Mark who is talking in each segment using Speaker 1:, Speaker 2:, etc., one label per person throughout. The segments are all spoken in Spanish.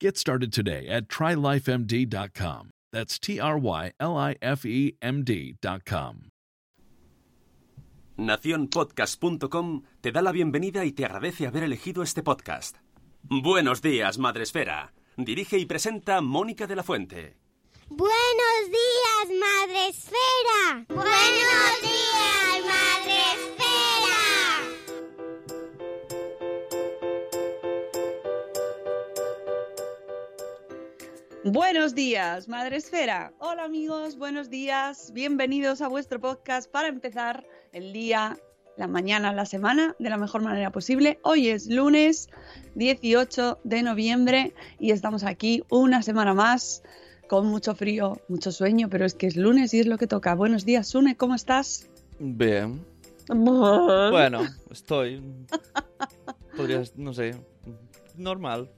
Speaker 1: Get started today at trylifemd.com. That's T R Y L I F E M D.com.
Speaker 2: Naciónpodcast.com te da la bienvenida y te agradece haber elegido este podcast. Buenos días, Madresfera. Dirige y presenta Mónica de la Fuente.
Speaker 3: Buenos días, Madre Esfera. Buenos días,
Speaker 4: Buenos días, Madre Esfera. Hola amigos, buenos días. Bienvenidos a vuestro podcast para empezar el día, la mañana, la semana de la mejor manera posible. Hoy es lunes 18 de noviembre y estamos aquí una semana más con mucho frío, mucho sueño, pero es que es lunes y es lo que toca. Buenos días, Sune, ¿cómo estás?
Speaker 5: Bien. Bueno, estoy. Podrías, no sé, normal.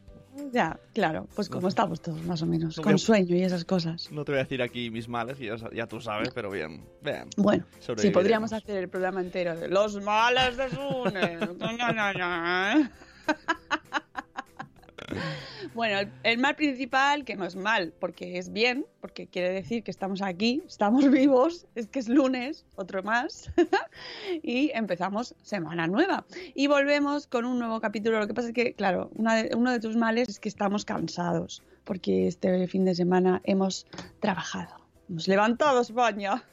Speaker 4: Ya, claro, pues como
Speaker 5: No.
Speaker 4: estamos todos más o menos,
Speaker 5: No
Speaker 4: con sueño y esas cosas.
Speaker 5: No te voy a decir aquí mis males, ya, ya tú sabes, pero bien. Bien.
Speaker 4: Bueno, sí, podríamos hacer el programa entero de los males de Sune. No, no, no, no. Bueno, el, el mal principal, que no es mal, porque es bien, porque quiere decir que estamos aquí, estamos vivos, es que es lunes, otro más, y empezamos semana nueva. Y volvemos con un nuevo capítulo. Lo que pasa es que, claro, una de- uno de tus males es que estamos cansados, porque este fin de semana hemos trabajado. Hemos levantado España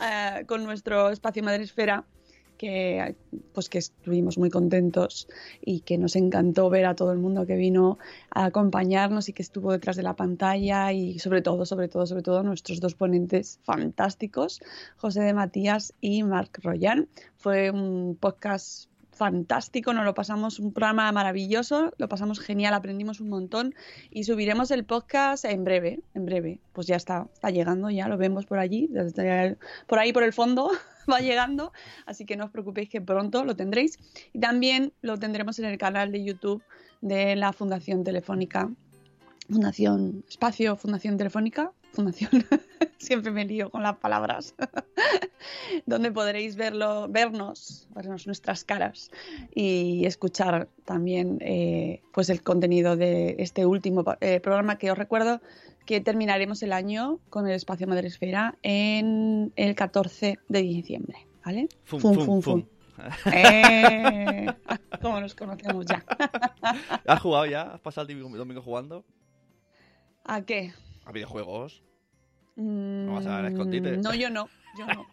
Speaker 4: Eh, con nuestro espacio Madresfera que pues que estuvimos muy contentos y que nos encantó ver a todo el mundo que vino a acompañarnos y que estuvo detrás de la pantalla y sobre todo, sobre todo, sobre todo nuestros dos ponentes fantásticos, José de Matías y Marc Royan. Fue un podcast fantástico, nos lo pasamos un programa maravilloso, lo pasamos genial, aprendimos un montón y subiremos el podcast en breve, en breve. Pues ya está, está llegando, ya lo vemos por allí, por ahí por el fondo va llegando, así que no os preocupéis que pronto lo tendréis. Y también lo tendremos en el canal de YouTube de la Fundación Telefónica, Fundación Espacio Fundación Telefónica, Fundación, siempre me lío con las palabras, donde podréis verlo, vernos, vernos nuestras caras y escuchar también eh, pues el contenido de este último eh, programa que os recuerdo que terminaremos el año con el espacio Madresfera en el 14 de diciembre, ¿vale?
Speaker 5: Fum,
Speaker 4: Fum,
Speaker 5: fum,
Speaker 4: fum. Eh, como nos conocemos ya.
Speaker 5: ¿Has jugado ya? ¿Has pasado el domingo, domingo jugando?
Speaker 4: ¿A qué?
Speaker 5: ¿A videojuegos?
Speaker 4: Mm,
Speaker 5: vas a dar escondite?
Speaker 4: No, yo no, yo no.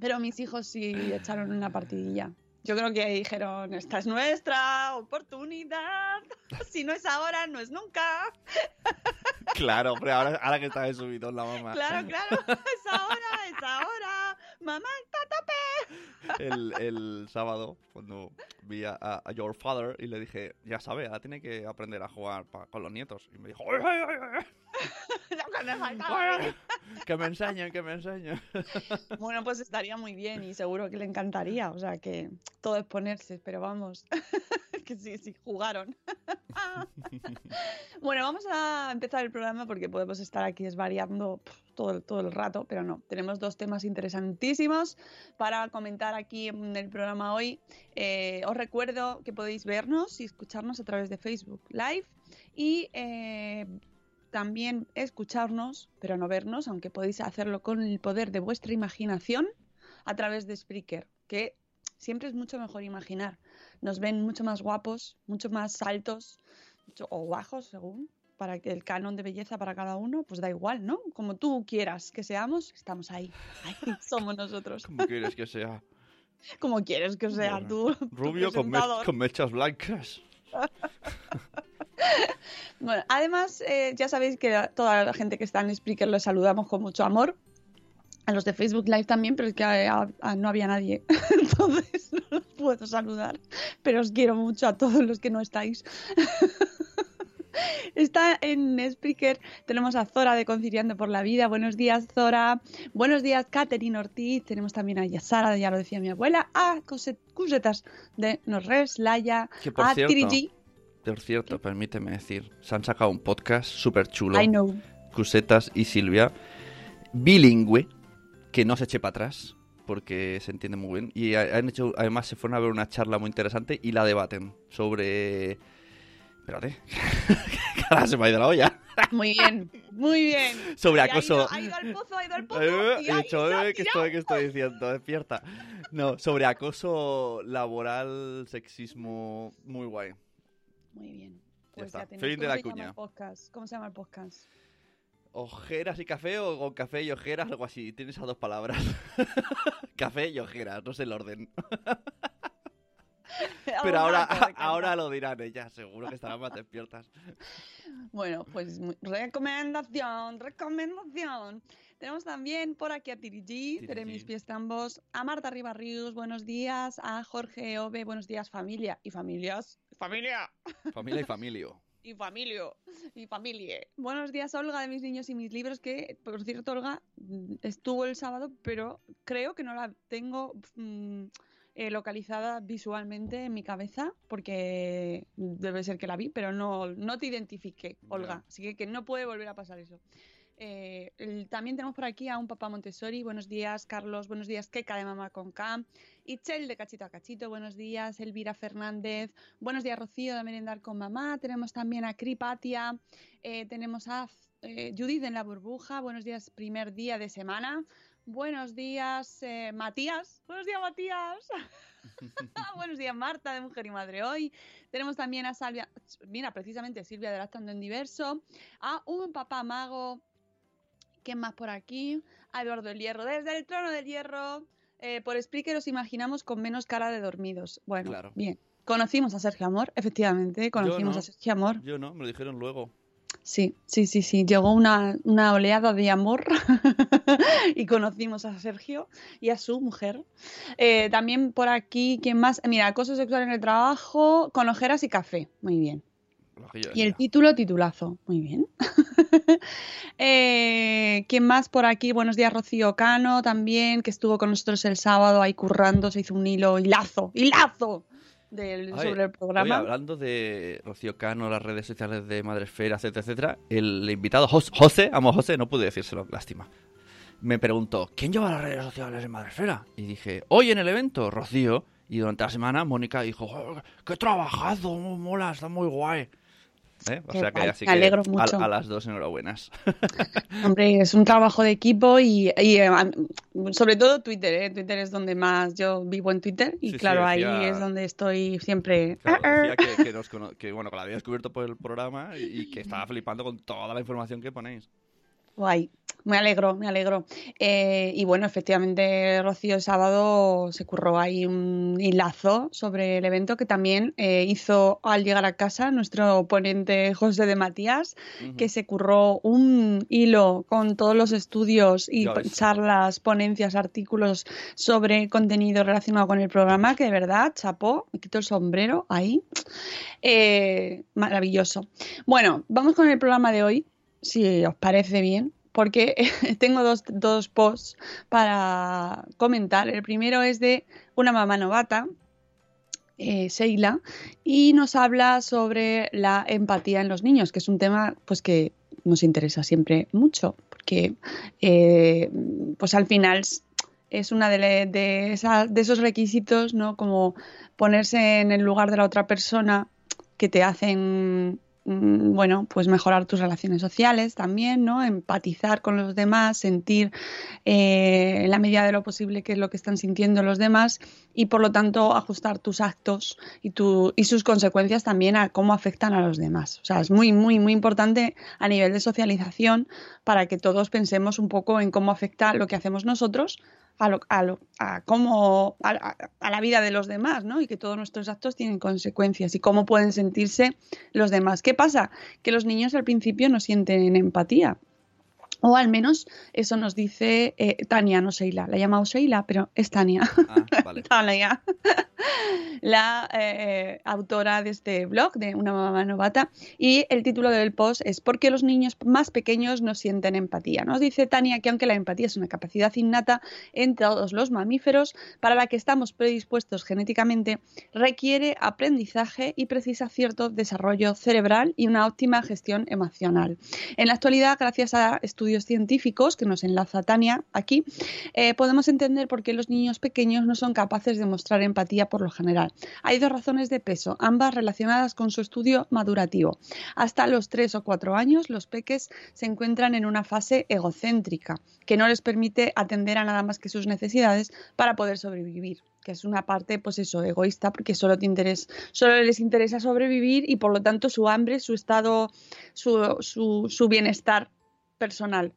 Speaker 4: Pero mis hijos sí echaron una partidilla. Yo creo que dijeron, esta es nuestra oportunidad. Si no es ahora, no es nunca.
Speaker 5: Claro, pero ahora, ahora que está de subidón la mamá.
Speaker 4: Claro, claro, es ahora, es ahora. Mamá está a tope.
Speaker 5: El, el sábado, cuando vi a, a- Your Father y le dije, ya sabe, ahora tiene que aprender a jugar pa- con los nietos. Y me dijo, "Ay, ay, ay,
Speaker 4: Lo que me faltaba.
Speaker 5: que me enseñen, que me enseñen.
Speaker 4: Bueno, pues estaría muy bien y seguro que le encantaría. O sea que todo es ponerse, pero vamos, que sí, sí, jugaron. bueno, vamos a empezar el programa porque podemos estar aquí desvariando pf, todo, el- todo el rato, pero no. Tenemos dos temas interesantísimos para comentar aquí en el programa hoy. Eh, os recuerdo que podéis vernos y escucharnos a través de Facebook Live y eh, también escucharnos, pero no vernos, aunque podéis hacerlo con el poder de vuestra imaginación a través de Spreaker, que siempre es mucho mejor imaginar. Nos ven mucho más guapos, mucho más altos mucho- o bajos, según, para que el canon de belleza para cada uno, pues da igual, ¿no? Como tú quieras que seamos, estamos ahí. Ahí somos nosotros.
Speaker 5: ¿Cómo quieres que sea?
Speaker 4: Como quieres que sea
Speaker 5: Bueno,
Speaker 4: tú. tu
Speaker 5: Rubio con, con mechas blancas.
Speaker 4: Bueno, además, eh, ya sabéis que toda la gente que está en Spreaker los saludamos con mucho amor. A los de Facebook Live también, pero es que a- a- no había nadie. Entonces no los puedo saludar. Pero os quiero mucho a todos los que no estáis. Está en Spreaker, tenemos a Zora de Conciliando por la Vida. Buenos días, Zora. Buenos días, Katherine Ortiz. Tenemos también a Yasara, ya lo decía mi abuela. A Cusetas de Norres,
Speaker 5: por
Speaker 4: a
Speaker 5: cierto,
Speaker 4: Tirigi.
Speaker 5: por cierto, permíteme decir, se han sacado un podcast súper chulo.
Speaker 4: I know.
Speaker 5: Cusetas y Silvia, bilingüe, que no se eche para atrás, porque se entiende muy bien. Y ha- han hecho, además se fueron a ver una charla muy interesante y la debaten sobre... Espérate, ahora se me ha ido la olla.
Speaker 4: Muy bien, muy bien.
Speaker 5: Sobre
Speaker 4: ha
Speaker 5: acoso.
Speaker 4: ido- Ha ido, al pozo, ha ido al pozo.
Speaker 5: He dicho, eh, ¿qué estoy, qué estoy diciendo? Despierta. No, sobre acoso laboral, sexismo, muy guay.
Speaker 4: Muy bien.
Speaker 5: Ya
Speaker 4: Pues
Speaker 5: está.
Speaker 4: ya tenéis.
Speaker 5: Fin de
Speaker 4: ¿Cómo
Speaker 5: la cuña.
Speaker 4: ¿Cómo se llama el podcast?
Speaker 5: Ojeras y café o con café y ojeras, algo así. Tienes esas dos palabras. café y ojeras, no sé el orden. Pero ahora, ahora lo dirán ellas, seguro que estarán más despiertas.
Speaker 4: Bueno, pues recomendación, recomendación. Tenemos también por aquí a Tirigi, de mis pies tambos, a Marta Ribarrius, buenos días, a Jorge Ove, buenos días, familia y familias. ¡Familia!
Speaker 5: Familia y familio.
Speaker 4: Y familia, y familia. Buenos días, Olga, de mis niños y mis libros, que, por cierto, Olga mm, estuvo el sábado, pero creo que no la tengo mm, eh, localizada visualmente en mi cabeza, porque debe ser que la vi, pero no, no te identifiqué, Olga. Así que, que no puede volver a pasar eso. Eh, el- también tenemos por aquí a un papá Montessori. Buenos días, Carlos. Buenos días, Keka de Mamá con K. Ichel de Cachito a Cachito. Buenos días, Elvira Fernández. Buenos días, Rocío de Merendar con Mamá. Tenemos también a Cripatia. Eh, tenemos a eh, Judith en la burbuja. Buenos días, primer día de semana. Buenos días, eh, Matías. Buenos días, Matías. Buenos días, Marta, de Mujer y Madre Hoy. Tenemos también a Salvia, mira, precisamente Silvia de Lactando en Diverso. A un papá mago. ¿Quién más por aquí? A Eduardo el Hierro. Desde el trono del hierro. Eh, por Spreaker os imaginamos con menos cara de dormidos. Bueno,
Speaker 5: Claro.
Speaker 4: bien. Conocimos a Sergio Amor, efectivamente. Conocimos
Speaker 5: no.
Speaker 4: a Sergio Amor.
Speaker 5: Yo no, me lo dijeron luego.
Speaker 4: Sí, sí, sí, sí. Llegó una, una oleada de amor y conocimos a Sergio y a su mujer. Eh, también por aquí, ¿quién más? Mira, acoso sexual en el trabajo, con ojeras y café. Muy bien. Y el título, titulazo. Muy bien. Eh, ¿Quién más por aquí? Buenos días, Rocío Cano también, que estuvo con nosotros el sábado ahí currando, se hizo un hilo, hilazo, hilazo del, sobre el programa.
Speaker 5: Oye, hablando de Rocío Cano, las redes sociales de Madresfera, etcétera, etcétera, el invitado Jos- José, amo José, no pude decírselo, lástima. Me preguntó, ¿quién lleva las redes sociales de Madresfera? Y dije, hoy en el evento, Rocío. Y durante la semana, Mónica dijo, "Oh, ¡qué trabajado! Mola, está muy guay. ¿Eh? O
Speaker 4: Qué
Speaker 5: sea que
Speaker 4: guay,
Speaker 5: así
Speaker 4: me
Speaker 5: que
Speaker 4: alegro mucho.
Speaker 5: A, las dos enhorabuenas.
Speaker 4: Hombre, es un trabajo de equipo y, y, eh, sobre todo Twitter, ¿eh? Twitter es donde más yo vivo en Twitter y
Speaker 5: Sí, sí,
Speaker 4: claro,
Speaker 5: decía-
Speaker 4: ahí es donde estoy siempre.
Speaker 5: Claro, decía que, que nos cono- que, bueno, que la había descubierto por el programa y, y que estaba flipando con toda la información que ponéis.
Speaker 4: Guay. Me alegro, me alegro. Eh, y bueno, efectivamente, Rocío el sábado se curró ahí un hilazo sobre el evento que también eh, hizo al llegar a casa nuestro ponente José de Matías, que se curró un hilo con todos los estudios y charlas, ponencias, artículos sobre contenido relacionado con el programa, que de verdad, chapó, me quito el sombrero ahí. Eh, maravilloso. Bueno, vamos con el programa de hoy, si os parece bien porque tengo dos, dos posts para comentar. El primero es de una mamá novata, eh, Sheila, y nos habla sobre la empatía en los niños, que es un tema pues que nos interesa siempre mucho, porque eh, pues al final es una de, de, esos requisitos, ¿no? Como ponerse en el lugar de la otra persona que te hacen bueno, pues mejorar tus relaciones sociales también, ¿no? Empatizar con los demás, sentir eh, en la medida de lo posible qué es lo que están sintiendo los demás y por lo tanto ajustar tus actos y, tu, y sus consecuencias también a cómo afectan a los demás. O sea, es muy, muy, muy importante a nivel de socialización para que todos pensemos un poco en cómo afecta lo que hacemos nosotros a, a, cómo, a, la vida de los demás, ¿no? Y que todos nuestros actos tienen consecuencias y cómo pueden sentirse los demás. ¿Qué pasa? Que los niños al principio no sienten empatía. O al menos eso nos dice eh, Tania, no Sheila. La he llamado Sheila, pero es Tania. Ah, Tania. la eh, autora de este blog, de Una mamá novata. Y el título del post es ¿Por qué los niños más pequeños no sienten empatía? Nos dice Tania que aunque la empatía es una capacidad innata en todos los mamíferos, para la que estamos predispuestos genéticamente, requiere aprendizaje y precisa cierto desarrollo cerebral y una óptima gestión emocional. En la actualidad, gracias a estudios científicos, que nos enlaza Tania aquí, eh, podemos entender por qué los niños pequeños no son capaces de mostrar empatía por lo general. Hay dos razones de peso, ambas relacionadas con su estudio madurativo. Hasta los 3 o 4 años, los peques se encuentran en una fase egocéntrica, que no les permite atender a nada más que sus necesidades para poder sobrevivir que es una parte, pues eso, egoísta, porque solo, les interesa sobrevivir y por lo tanto su hambre, su estado, su bienestar personal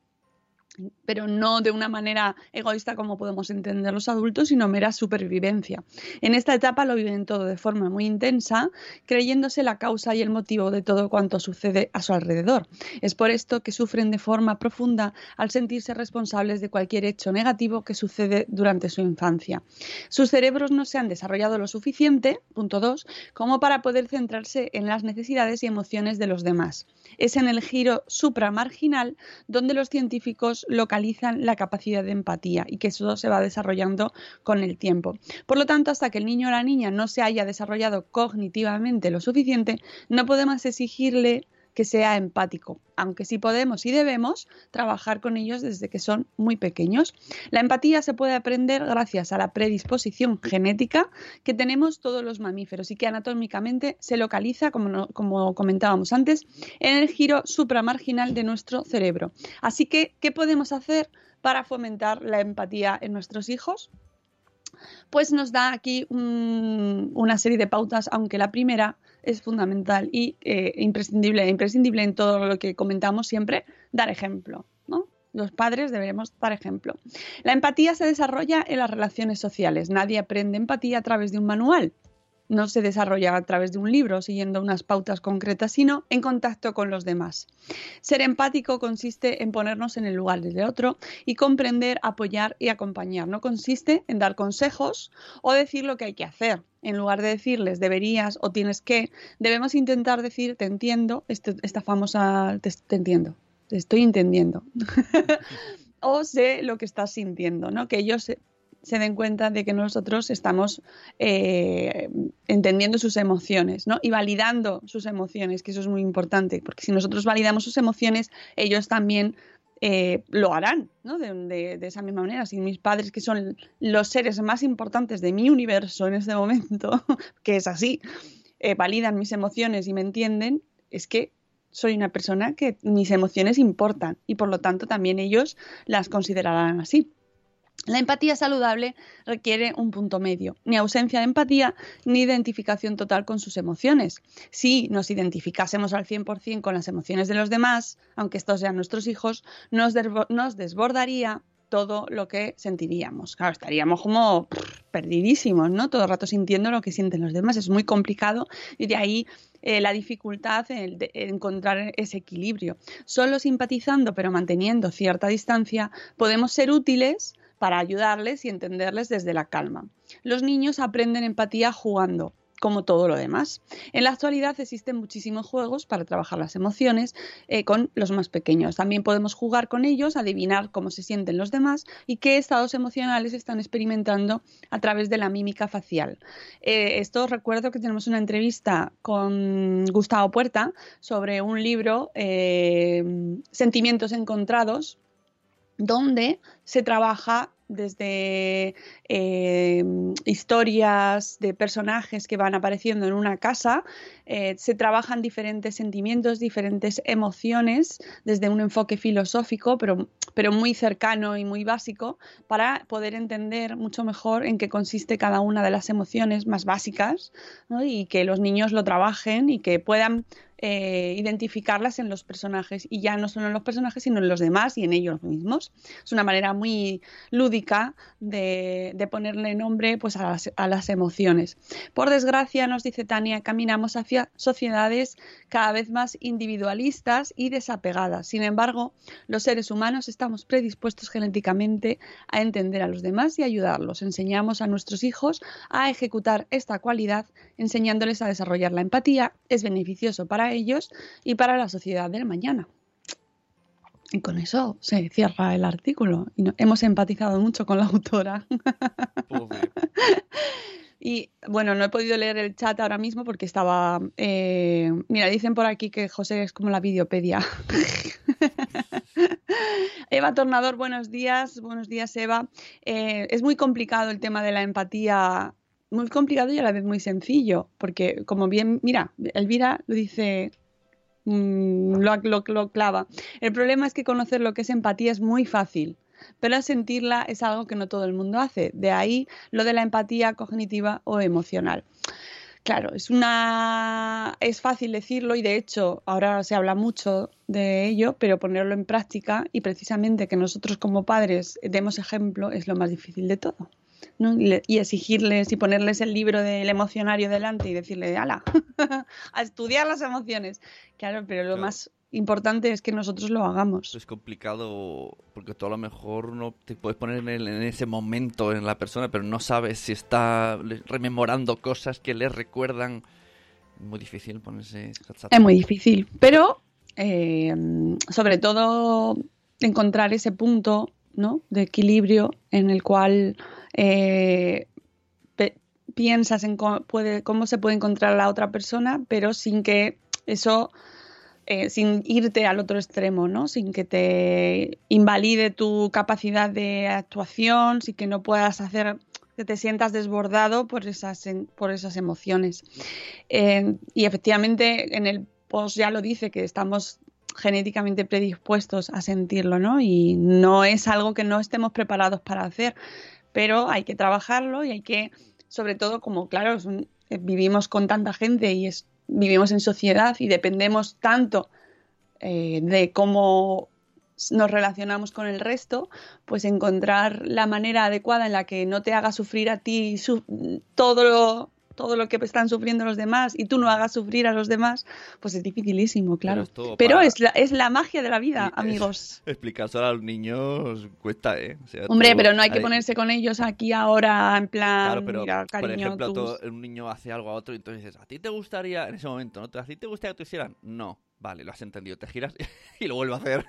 Speaker 4: pero no de una manera egoísta como podemos entender los adultos, sino mera supervivencia. En esta etapa lo viven todo de forma muy intensa, creyéndose la causa y el motivo de todo cuanto sucede a su alrededor. Es por esto que sufren de forma profunda al sentirse responsables de cualquier hecho negativo que sucede durante su infancia. Sus cerebros no se han desarrollado lo suficiente, punto 2, como para poder centrarse en las necesidades y emociones de los demás. Es en el giro supramarginal donde los científicos localizan la capacidad de empatía y que eso se va desarrollando con el tiempo. Por lo tanto, hasta que el niño o la niña no se haya desarrollado cognitivamente lo suficiente, no podemos exigirle que sea empático, aunque sí podemos y debemos trabajar con ellos desde que son muy pequeños. La empatía se puede aprender gracias a la predisposición genética que tenemos todos los mamíferos y que anatómicamente se localiza, como, comentábamos antes, en el giro supramarginal de nuestro cerebro. Así que, ¿qué podemos hacer para fomentar la empatía en nuestros hijos? Pues nos da aquí una serie de pautas, aunque la primera es fundamental y eh, imprescindible, imprescindible en todo lo que comentamos siempre, dar ejemplo. Los padres deberemos dar ejemplo. La empatía se desarrolla en las relaciones sociales. Nadie aprende empatía a través de un manual no se desarrolla a través de un libro siguiendo unas pautas concretas, sino en contacto con los demás. Ser empático consiste en ponernos en el lugar del otro y comprender, apoyar y acompañar. No consiste en dar consejos o decir lo que hay que hacer. En lugar de decirles deberías o tienes que, debemos intentar decir te entiendo, este, esta famosa te, entiendo, te estoy entendiendo. o sé lo que estás sintiendo, ¿no? Que ellos se den cuenta de que nosotros estamos eh, entendiendo sus emociones ¿no? y validando sus emociones, que eso es muy importante, porque si nosotros validamos sus emociones, ellos también eh, lo harán ¿no? de, esa misma manera. Si mis padres, que son los seres más importantes de mi universo en este momento, que es así, eh, validan mis emociones y me entienden, es que soy una persona que mis emociones importan y por lo tanto también ellos las considerarán así. La empatía saludable requiere un punto medio, ni ausencia de empatía ni identificación total con sus emociones. Si nos identificásemos al 100% con las emociones de los demás, aunque estos sean nuestros hijos, nos, desbordaría todo lo que sentiríamos. Claro, estaríamos como perdidísimos, ¿no? Todo el rato sintiendo lo que sienten los demás. Es muy complicado y de ahí eh, la dificultad en de encontrar ese equilibrio. Solo simpatizando pero manteniendo cierta distancia podemos ser útiles para ayudarles y entenderles desde la calma. Los niños aprenden empatía jugando como todo lo demás. En la actualidad existen muchísimos juegos para trabajar las emociones eh, con los más pequeños. También podemos jugar con ellos, adivinar cómo se sienten los demás y qué estados emocionales están experimentando a través de la mímica facial. Eh, esto recuerdo que tenemos una entrevista con Gustavo Puerta sobre un libro, eh, Sentimientos Encontrados, donde se trabaja desde eh, historias de personajes que van apareciendo en una casa, eh, se trabajan diferentes sentimientos, diferentes emociones desde un enfoque filosófico, pero, pero muy cercano y muy básico, para poder entender mucho mejor en qué consiste cada una de las emociones más básicas y que los niños lo trabajen y que puedan eh, identificarlas en los personajes y ya no solo en los personajes sino en los demás y en ellos mismos. Es una manera muy lúdica de, ponerle nombre pues, a las, a, las, emociones. Por desgracia, nos dice Tania, caminamos hacia sociedades cada vez más individualistas y desapegadas. Sin embargo, los seres humanos estamos predispuestos genéticamente a entender a los demás y ayudarlos. Enseñamos a nuestros hijos a ejecutar esta cualidad, enseñándoles a desarrollar la empatía. Es beneficioso para ellos y para la sociedad del mañana. Y con eso se cierra el artículo. Y hemos empatizado mucho con la autora. y bueno, no he podido leer el chat ahora mismo porque estaba. Eh, mira, dicen por aquí que José es como la videopedia. Eva Tornador, buenos días. Buenos días, Eva. Eh, es muy complicado el tema de la empatía muy complicado y a la vez muy sencillo, porque como bien, mira, Elvira lo dice, mm, lo, lo, clava. El problema es que conocer lo que es empatía es muy fácil, pero sentirla es algo que no todo el mundo hace. De ahí lo de la empatía cognitiva o emocional. Claro, es una es fácil decirlo y de hecho ahora se habla mucho de ello, pero ponerlo en práctica y precisamente que nosotros como padres demos ejemplo es lo más difícil de todo y, exigirles y ponerles el libro del emocionario delante y decirle, ala, a estudiar las emociones. Claro, pero lo más importante es que nosotros lo hagamos.
Speaker 5: Es complicado porque tú a lo mejor no te puedes poner en, en, ese momento en la persona, pero no sabes si está rememorando cosas que le recuerdan. Muy difícil ponerse.
Speaker 4: Es muy difícil, pero eh, sobre todo encontrar ese punto ¿no? de equilibrio en el cual eh, piensas en cómo, se puede encontrar la otra persona, pero sin que eso, eh, sin irte al otro extremo, ¿no? Sin que te invalide tu capacidad de actuación, sin que no puedas hacer que te sientas desbordado por esas, por esas emociones. Eh, y efectivamente en el post ya lo dice que estamos genéticamente predispuestos a sentirlo, ¿no? Y no es algo que no estemos preparados para hacer pero hay que trabajarlo y hay que, sobre todo, como claro, eh, vivimos con tanta gente y es, vivimos en sociedad y dependemos tanto eh, de cómo nos relacionamos con el resto, pues encontrar la manera adecuada en la que no te haga sufrir a ti todo lo todo lo que están sufriendo los demás y tú no hagas sufrir a los demás, pues es dificilísimo, claro. Pero, es, la, es la magia de la vida, amigos.
Speaker 5: Explicárselo a los niños cuesta, ¿eh?
Speaker 4: Hombre, pero no hay que ponerse con ellos aquí ahora en plan,
Speaker 5: claro, pero, por ejemplo, un niño hace algo a otro y entonces dices, ¿a ti te gustaría, en ese momento, ¿no? ¿A ti te gustaría que te hicieran? No. Vale, lo has entendido. Te giras y lo vuelvo a hacer.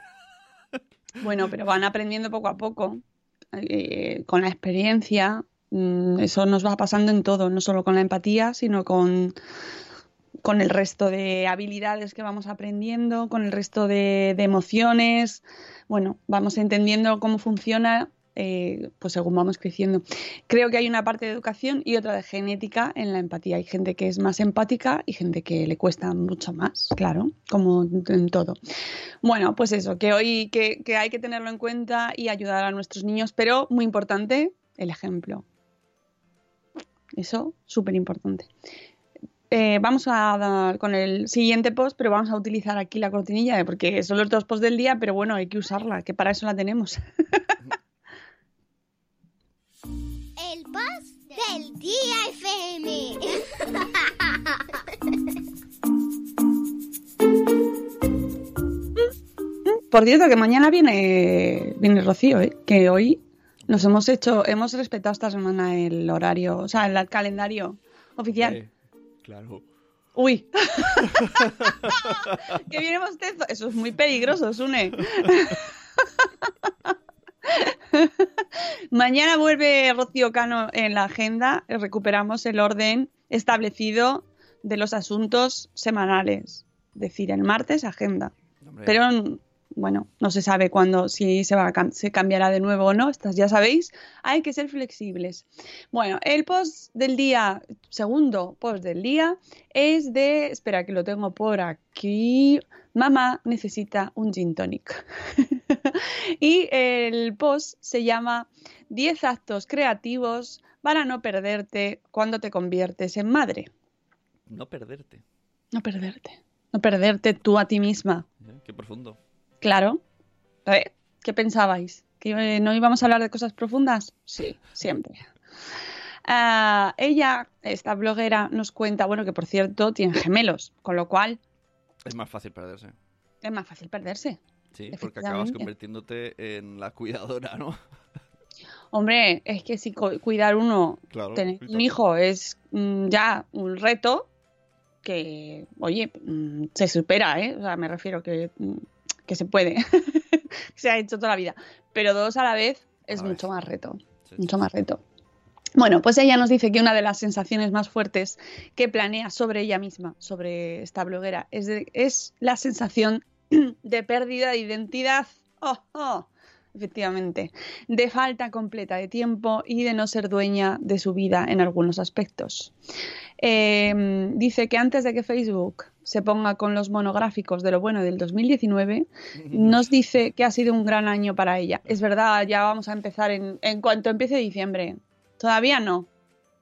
Speaker 4: Bueno, pero van aprendiendo poco a poco. Eh, con la experiencia eso nos va pasando en todo, no solo con la empatía, sino con, con el resto de habilidades que vamos aprendiendo, con el resto de, emociones. Bueno, vamos entendiendo cómo funciona eh, pues según vamos creciendo. Creo que hay una parte de educación y otra de genética en la empatía. Hay gente que es más empática y gente que le cuesta mucho más, claro, como en todo. Bueno, pues eso, que hoy que hay que tenerlo en cuenta y ayudar a nuestros niños, pero muy importante, el ejemplo. Eso, súper importante. Eh, vamos a dar con el siguiente post, pero vamos a utilizar aquí la cortinilla, eh, porque son los dos posts del día, pero bueno, hay que usarla, que para eso la tenemos.
Speaker 3: El post del día FM.
Speaker 4: Por cierto, que mañana viene, viene Rocío, ¿eh? que hoy nos hemos hecho, hemos respetado esta semana el horario, o sea, el calendario oficial.
Speaker 5: Eh, claro.
Speaker 4: Uy. que viene bostezo. Eso es muy peligroso, Sune. Mañana vuelve Rocío Cano en la agenda. Recuperamos el orden establecido de los asuntos semanales. Es decir, el martes agenda.
Speaker 5: Hombre,
Speaker 4: Pero bueno, no se sabe cuándo, si se, va a se cambiará de nuevo o no. Estas ya sabéis, hay que ser flexibles. Bueno, el post del día, segundo post del día, es de, espera que lo tengo por aquí, mamá necesita un gin tonic. y el post se llama 10 actos creativos para no perderte cuando te conviertes en madre.
Speaker 5: no perderte.
Speaker 4: No perderte. No perderte tú a ti misma.
Speaker 5: Qué profundo.
Speaker 4: Claro. ¿qué pensabais? ¿Que eh, no íbamos a hablar de cosas profundas? Sí, siempre. Ah, ella, esta bloguera, nos cuenta, bueno, que por cierto tiene gemelos, con lo cual
Speaker 5: Es más fácil perderse.
Speaker 4: es más fácil perderse.
Speaker 5: Sí, porque acabas convirtiéndote en la cuidadora, ¿no?
Speaker 4: Hombre, es que si cu- cuidar uno,
Speaker 5: Claro.
Speaker 4: tener un hijo es mm, ya un reto que, oye, mm, se supera, ¿eh? O sea, me refiero que, mm, que se puede, se ha hecho toda la vida, pero dos a la vez es
Speaker 5: A
Speaker 4: mucho
Speaker 5: vez.
Speaker 4: más reto,
Speaker 5: Sí,
Speaker 4: mucho más reto. Bueno, pues ella nos dice que una de las sensaciones más fuertes que planea sobre ella misma, sobre esta bloguera, es, de- es la sensación de pérdida de identidad. ¡Oh, oh! Efectivamente, de falta completa de tiempo y de no ser dueña de su vida en algunos aspectos. Eh, dice que antes de que Facebook se ponga con los monográficos de lo bueno del 2019, nos dice que ha sido un gran año para ella. Es verdad, ya vamos a empezar en, en cuanto empiece diciembre. Todavía no.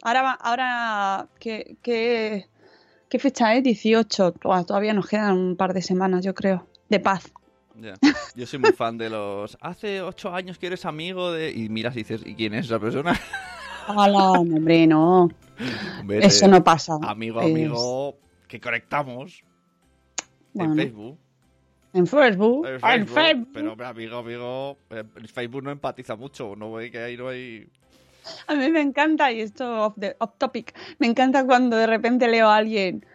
Speaker 4: Ahora, ahora ¿qué, qué, qué fecha es? 18. Buah, todavía nos quedan un par de semanas, yo creo, de paz.
Speaker 5: Yo soy muy fan de los. Hace ocho años que eres amigo de. Y miras y dices, ¿y quién es esa persona?
Speaker 4: Hola, hombre, no. Eso no pasa.
Speaker 5: Amigo, amigo, que conectamos
Speaker 4: Bueno,
Speaker 5: en Facebook.
Speaker 4: En Facebook.
Speaker 5: En
Speaker 4: En
Speaker 5: Facebook. Pero, amigo, amigo, eh, el Facebook no empatiza mucho. No ve que ahí no hay.
Speaker 4: A mí me encanta, y esto off, the- off topic, me encanta cuando de repente leo a alguien.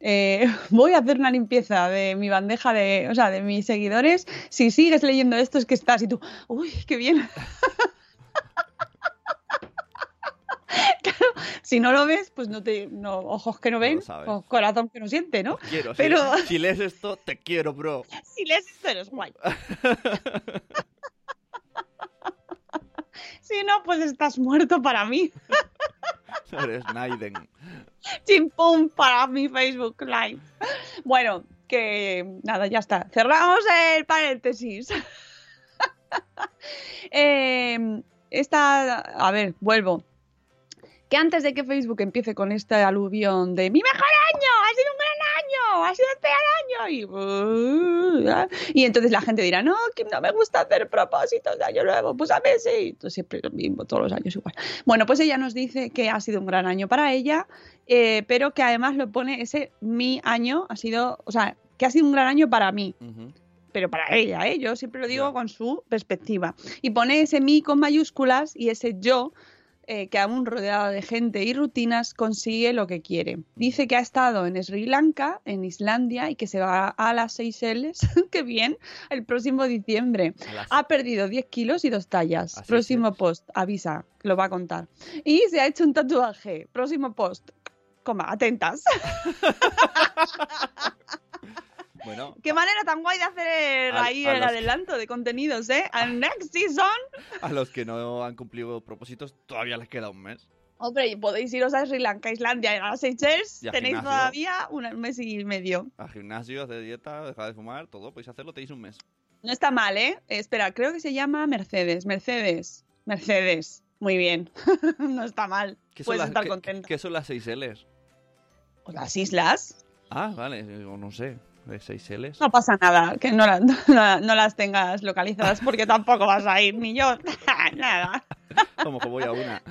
Speaker 4: eh, voy a hacer una limpieza de mi bandeja de, o sea, de mis seguidores. Si sigues leyendo esto es que estás y tú, uy, qué bien. claro, si no lo ves, pues no te, no, ojos que no
Speaker 5: No
Speaker 4: ven,
Speaker 5: lo sabes.
Speaker 4: o corazón que no siente, ¿no?
Speaker 5: Te quiero. Si-
Speaker 4: Pero-
Speaker 5: Si, lees esto, te quiero, bro.
Speaker 4: Si lees esto eres guay. si no, pues estás muerto para mí.
Speaker 5: Eres Naiden.
Speaker 4: Chimpum para mi Facebook Live. Bueno, que nada, ya está. Cerramos el paréntesis. Eh, esta, a ver, vuelvo. Que antes de que Facebook empiece con este aluvión de mi mejor año, ha sido un gran año, ha sido el peor año, y, y entonces la gente dirá, no, que no me gusta hacer propósitos de año nuevo, pues a ver sí, Entonces, siempre lo mismo, todos los años igual. Bueno, pues ella nos dice que ha sido un gran año para ella, eh, pero que además lo pone ese mi año ha sido, o sea, que ha sido un gran año para mí, pero para ella, ¿eh? yo siempre lo digo con su perspectiva. Y pone ese mí con mayúsculas y ese yo, eh, que aún rodeado de gente y rutinas, consigue lo que quiere. Dice que ha estado en Sri Lanka, en Islandia y que se va a las Seychelles, qué bien, el próximo diciembre.
Speaker 5: Las-
Speaker 4: Ha perdido 10 kilos y dos tallas.
Speaker 5: Así
Speaker 4: Próximo
Speaker 5: es.
Speaker 4: post, avisa, que lo va a contar. Y se ha hecho un tatuaje. Próximo post, coma, atentas.
Speaker 5: Bueno,
Speaker 4: Qué manera tan guay de hacer ahí
Speaker 5: a
Speaker 4: el adelanto de contenidos, ¿eh? Al next season.
Speaker 5: a los que no han cumplido propósitos todavía les queda un mes.
Speaker 4: Hombre, y podéis iros a Sri Lanka, Islandia a las Seychelles.
Speaker 5: A
Speaker 4: Tenéis
Speaker 5: gimnasio.
Speaker 4: todavía un mes y medio.
Speaker 5: Al gimnasio, hacer dieta, dejar de fumar, todo, podéis hacerlo, tenéis un mes.
Speaker 4: No está mal, ¿eh? Espera, creo que se llama Mercedes. Mercedes. Mercedes. Muy bien. no está mal.
Speaker 5: ¿Qué son,
Speaker 4: Puedes
Speaker 5: las,
Speaker 4: estar
Speaker 5: qué-
Speaker 4: contento.
Speaker 5: qué son las 6 Ls?
Speaker 4: ¿O las islas?
Speaker 5: Ah, vale, o no sé, de 6 Ls.
Speaker 4: No pasa nada, que no, la- no- no las tengas localizadas porque tampoco vas a ir, ni yo. nada.
Speaker 5: Como que voy a una.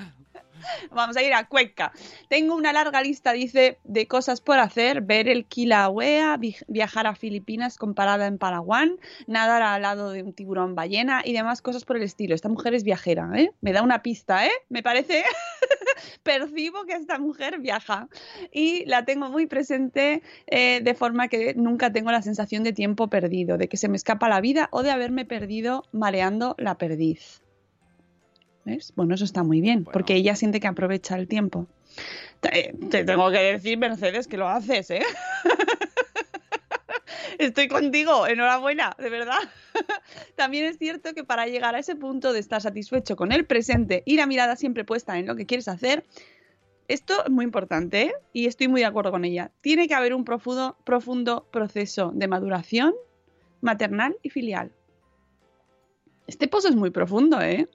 Speaker 4: Vamos a ir a Cuenca. Tengo una larga lista, dice, de cosas por hacer. Ver el Kilauea, vi- viajar a Filipinas con parada en Palawan, nadar al lado de un tiburón ballena y demás cosas por el estilo. Esta mujer es viajera, ¿eh? Me da una pista, ¿eh? Me parece... Percibo que esta mujer viaja y la tengo muy presente eh, de forma que nunca tengo la sensación de tiempo perdido, de que se me escapa la vida o de haberme perdido mareando la perdiz. ¿Ves? Bueno, eso está muy bien, porque ella siente que aprovecha el tiempo. Te, te tengo que decir, Mercedes, que lo haces, ¿eh? Estoy contigo, enhorabuena, de verdad. También es cierto que para llegar a ese punto de estar satisfecho con el presente y la mirada siempre puesta en lo que quieres hacer, esto es muy importante ¿eh? y estoy muy de acuerdo con ella. Tiene que haber un profundo, profundo proceso de maduración maternal y filial. Este pozo es muy profundo, ¿eh?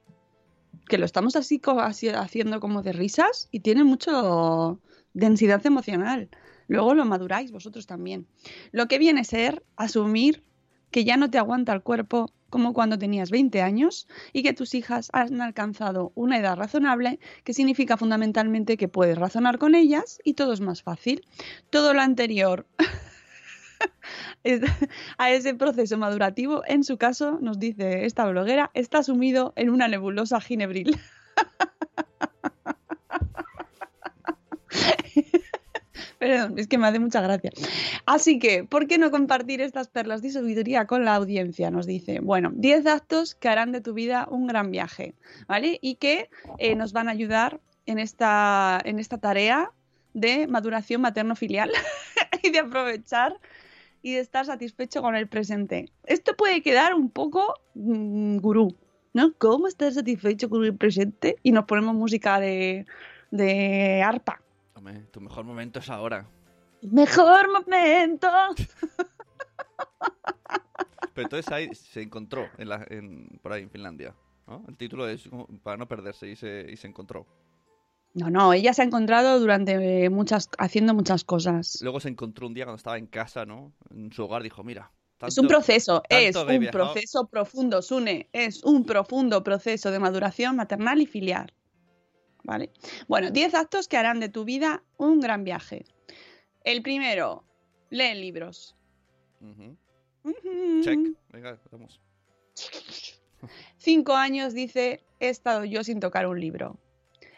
Speaker 4: Que lo estamos así, haciendo como de risas y tiene mucho densidad emocional. Luego lo maduráis vosotros también. Lo que viene a ser asumir que ya no te aguanta el cuerpo como cuando tenías 20 años y que tus hijas han alcanzado una edad razonable, que significa fundamentalmente que puedes razonar con ellas y todo es más fácil. Todo lo anterior a ese proceso madurativo, en su caso, nos dice esta bloguera, está sumido en una nebulosa ginebril. Perdón, es que me hace mucha gracia. Así que, ¿por qué no compartir estas perlas de sabiduría con la audiencia? Nos dice, bueno, 10 actos que harán de tu vida un gran viaje, ¿vale? Y que eh, nos van a ayudar en esta, en esta tarea de maduración materno-filial y de aprovechar y de estar satisfecho con el presente. Esto puede quedar un poco mm, gurú, ¿no? ¿Cómo estar satisfecho con el presente? Y nos ponemos música de, de arpa.
Speaker 5: Hombre, tu mejor momento es ahora.
Speaker 4: Mejor momento.
Speaker 5: Pero entonces ahí se encontró en la- en- por ahí en Finlandia. ¿no? El título es para no perderse y se, y se encontró.
Speaker 4: No, no, ella se ha encontrado durante eh, muchas, haciendo muchas cosas.
Speaker 5: Luego se encontró un día cuando estaba en casa, ¿no? En su hogar dijo, mira.
Speaker 4: es un proceso, es un
Speaker 5: viajado".
Speaker 4: proceso profundo, Sune, es un profundo proceso de maduración maternal y filial. ¿Vale? Bueno, 10 actos que harán de tu vida un gran viaje. El primero, lee libros.
Speaker 5: Check. Venga, vamos.
Speaker 4: Cinco años, dice, he estado yo sin tocar un libro.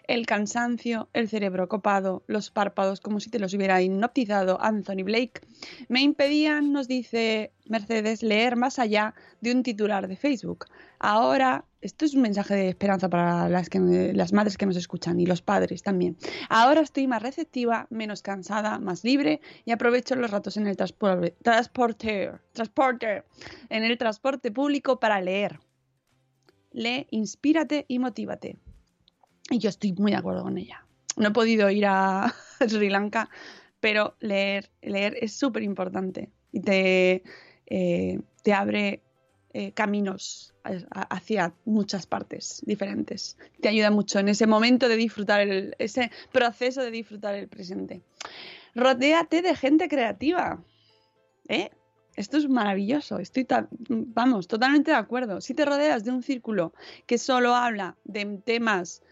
Speaker 4: El cansancio, el cerebro copado, los párpados como si te los hubiera hipnotizado Anthony Blake, me impedían, nos dice Mercedes, leer más allá de un titular de Facebook. Ahora, esto es un mensaje de esperanza para las, que, las madres que nos escuchan y los padres también. Ahora estoy más receptiva, menos cansada, más libre y aprovecho los ratos en el transporte, transporte, transporte, en el transporte público para leer lee, inspírate y motívate. Y yo estoy muy de acuerdo con ella. No he podido ir a Sri Lanka, pero leer, leer es súper importante y te, eh, te abre eh, caminos hacia muchas partes diferentes. Te ayuda mucho en ese momento de disfrutar, el, ese proceso de disfrutar el presente. Rodéate de gente creativa. ¿Eh? Esto es maravilloso, estoy, vamos, totalmente de acuerdo. Si te rodeas de un círculo que solo habla de temas,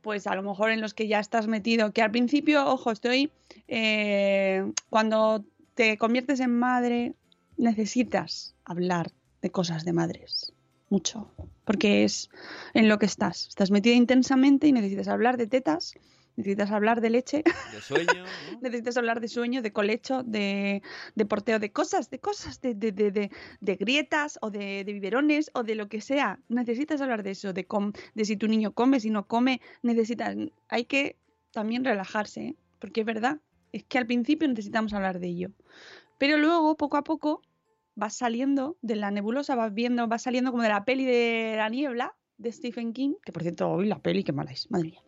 Speaker 4: pues a lo mejor en los que ya estás metido, que al principio, ojo, estoy, eh, cuando te conviertes en madre, necesitas hablar de cosas de madres, mucho, porque es en lo que estás. Estás metida intensamente y necesitas hablar de tetas, necesitas hablar de leche,
Speaker 5: De sueño, ¿no?
Speaker 4: necesitas hablar de sueño, de colecho, de, de porteo, de cosas, de cosas, de, de, de, de- de grietas o de, de biberones o de lo que sea. Necesitas hablar de eso, de, com- de si tu niño come, si no come, necesitas... Hay que también relajarse, ¿eh? porque es verdad, es que al principio necesitamos hablar de ello. Pero luego, poco a poco, vas saliendo de la nebulosa, vas viendo, vas saliendo como de la peli de la niebla de Stephen King, que por cierto, hoy la peli, qué mala es, madre mía.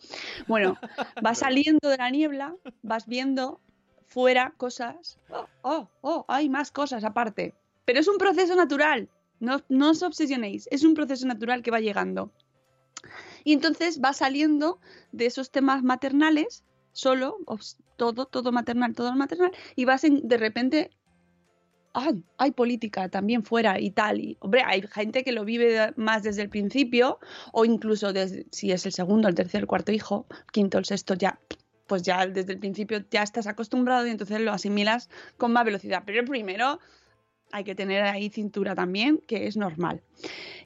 Speaker 4: Bueno, vas saliendo de la niebla, vas viendo fuera cosas. Oh, oh, oh, hay más cosas aparte. Pero es un proceso natural. No, no os obsesionéis. Es un proceso natural que va llegando. Y entonces va saliendo de esos temas maternales, solo, todo, todo maternal, todo maternal, y vas en, de repente ah, hay política también fuera y tal. Y, hombre, hay gente que lo vive más desde el principio o incluso desde, si es el segundo, el tercer, el cuarto hijo, quinto, el sexto, ya, pues ya desde el principio ya estás acostumbrado y entonces lo asimilas con más velocidad. Pero primero hay que tener ahí cintura también, que es normal.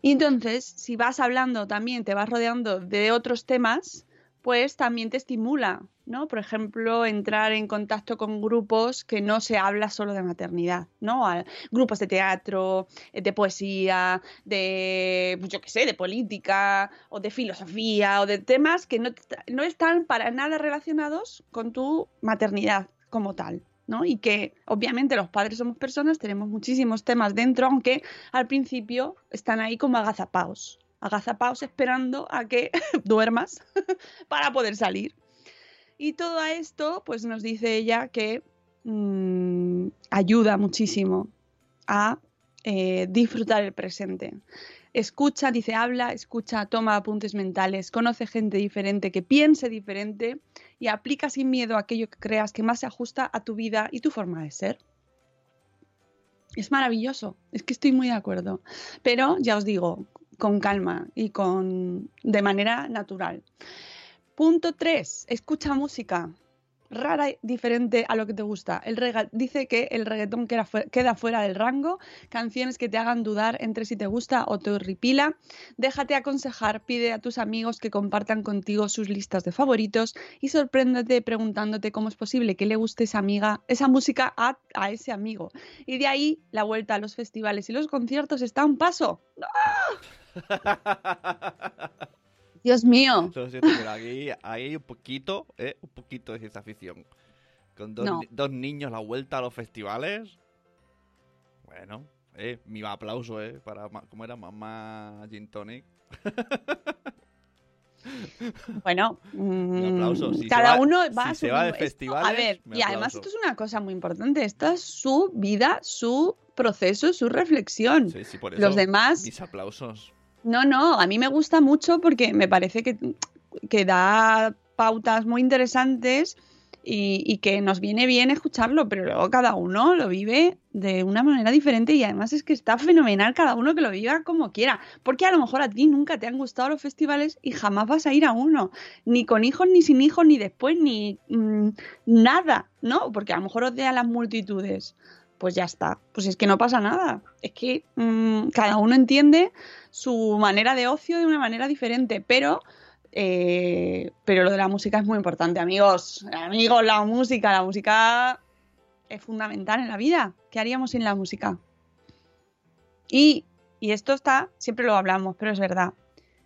Speaker 4: Y entonces, si vas hablando también, te vas rodeando de otros temas, pues también te estimula, ¿no? Por ejemplo, entrar en contacto con grupos que no se habla solo de maternidad, ¿no? grupos de teatro, de poesía, de, yo qué sé, de política o de filosofía o de temas que no, no están para nada relacionados con tu maternidad como tal. ¿no? Y que obviamente los padres somos personas, tenemos muchísimos temas dentro, aunque al principio están ahí como agazapaos, agazapaos esperando a que duermas para poder salir. Y todo esto, pues nos dice ella que mm, ayuda muchísimo a eh, disfrutar el presente. Escucha, dice, habla, escucha, toma apuntes mentales, conoce gente diferente, que piense diferente y aplica sin miedo aquello que creas que más se ajusta a tu vida y tu forma de ser. Es maravilloso, es que estoy muy de acuerdo. Pero ya os digo, con calma y con de manera natural. Punto 3. Escucha música rara y diferente a lo que te gusta. El dice que el reggaetón queda, fuera del rango, canciones que te hagan dudar entre si te gusta o te horripila. Déjate aconsejar, pide a tus amigos que compartan contigo sus listas de favoritos y sorpréndete preguntándote cómo es posible que le guste esa amiga, esa música a, a ese amigo. Y de ahí la vuelta a los festivales y los conciertos está a un paso. Dios mío.
Speaker 5: aquí, hay un poquito, ¿eh? un poquito de ciencia ficción. Con dos, dos niños la vuelta a los festivales. Bueno, eh, mi aplauso, ¿eh? Para, ¿cómo era? Mamá Gin Tonic.
Speaker 4: Bueno, mm, cada uno va a su
Speaker 5: va de festivales,
Speaker 4: A ver, y además esto es una cosa muy importante. Esta es su vida, su proceso, su reflexión.
Speaker 5: Sí, sí, por eso,
Speaker 4: Los demás.
Speaker 5: Mis aplausos.
Speaker 4: No, no, a mí me gusta mucho porque me parece que, da pautas muy interesantes y, que nos viene bien escucharlo, pero luego cada uno lo vive de una manera diferente y además es que está fenomenal cada uno que lo viva como quiera, porque a lo mejor a ti nunca te han gustado los festivales y jamás vas a ir a uno, ni con hijos, ni sin hijos, ni después, ni mm, nada, ¿no? Porque a lo mejor odia las multitudes pues ya está. Pues es que no pasa nada. Es que mm, cada uno entiende su manera de ocio de una manera diferente, pero, eh, pero lo de la música es muy importante, amigos. Amigos, la música, la música es fundamental en la vida. ¿Qué haríamos sin la música? Y, y esto está, siempre lo hablamos, pero es verdad.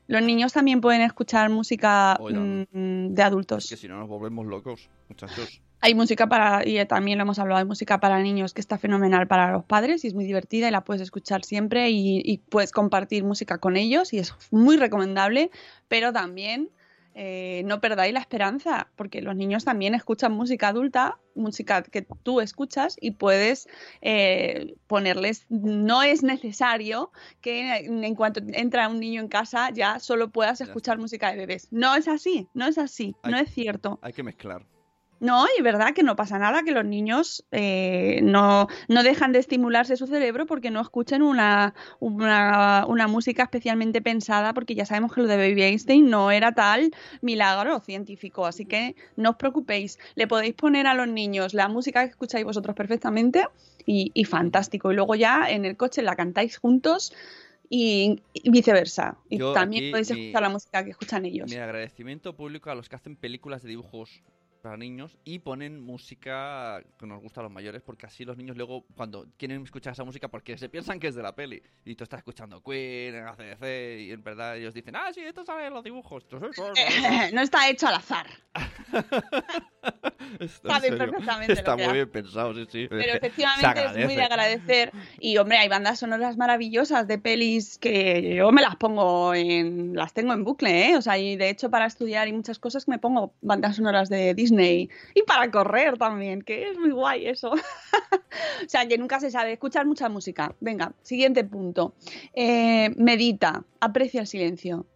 Speaker 4: Los niños también pueden escuchar música mm, de adultos.
Speaker 5: Es que si no nos volvemos locos, muchachos.
Speaker 4: Hay música para, y también lo hemos hablado, hay música para niños que está fenomenal para los padres y es muy divertida y la puedes escuchar siempre y, puedes compartir música con ellos y es muy recomendable, pero también eh, no perdáis la esperanza porque los niños también escuchan música adulta, música que tú escuchas y puedes eh, ponerles, no es necesario que en cuanto entra un niño en casa ya solo puedas escuchar música de bebés. No es así, no es así, no es cierto.
Speaker 5: Hay que mezclar.
Speaker 4: No, y verdad que no pasa nada, que los niños eh, no, no, dejan de estimularse su cerebro porque no escuchan una, una, una, música especialmente pensada, porque ya sabemos que lo de Baby Einstein no era tal milagro científico, así que no os preocupéis, le podéis poner a los niños la música que escucháis vosotros perfectamente y, y fantástico, y luego ya en el coche la cantáis juntos y, viceversa. Y también podéis escuchar la música que escuchan ellos.
Speaker 5: Mi agradecimiento público a los que hacen películas de dibujos para niños y ponen música que nos gusta a los mayores porque así los niños luego cuando quieren escuchar esa música porque se piensan que es de la peli y tú estás escuchando Queen, ACDC y en verdad ellos dicen, ah, sí, esto sale en los dibujos.
Speaker 4: no está hecho al azar.
Speaker 5: Está,
Speaker 4: Saben
Speaker 5: en
Speaker 4: perfectamente lo
Speaker 5: Está
Speaker 4: que
Speaker 5: muy
Speaker 4: hace.
Speaker 5: bien pensado, sí, sí.
Speaker 4: Pero efectivamente es muy de
Speaker 5: agradece.
Speaker 4: agradecer. Y hombre, hay bandas sonoras maravillosas de pelis que yo me las pongo en. las tengo en bucle, ¿eh? O sea, y de hecho para estudiar y muchas cosas me pongo bandas sonoras de Disney. Y para correr también, que es muy guay eso. o sea, que nunca se sabe. Escuchar mucha música. Venga, siguiente punto. Eh, medita, aprecia el silencio.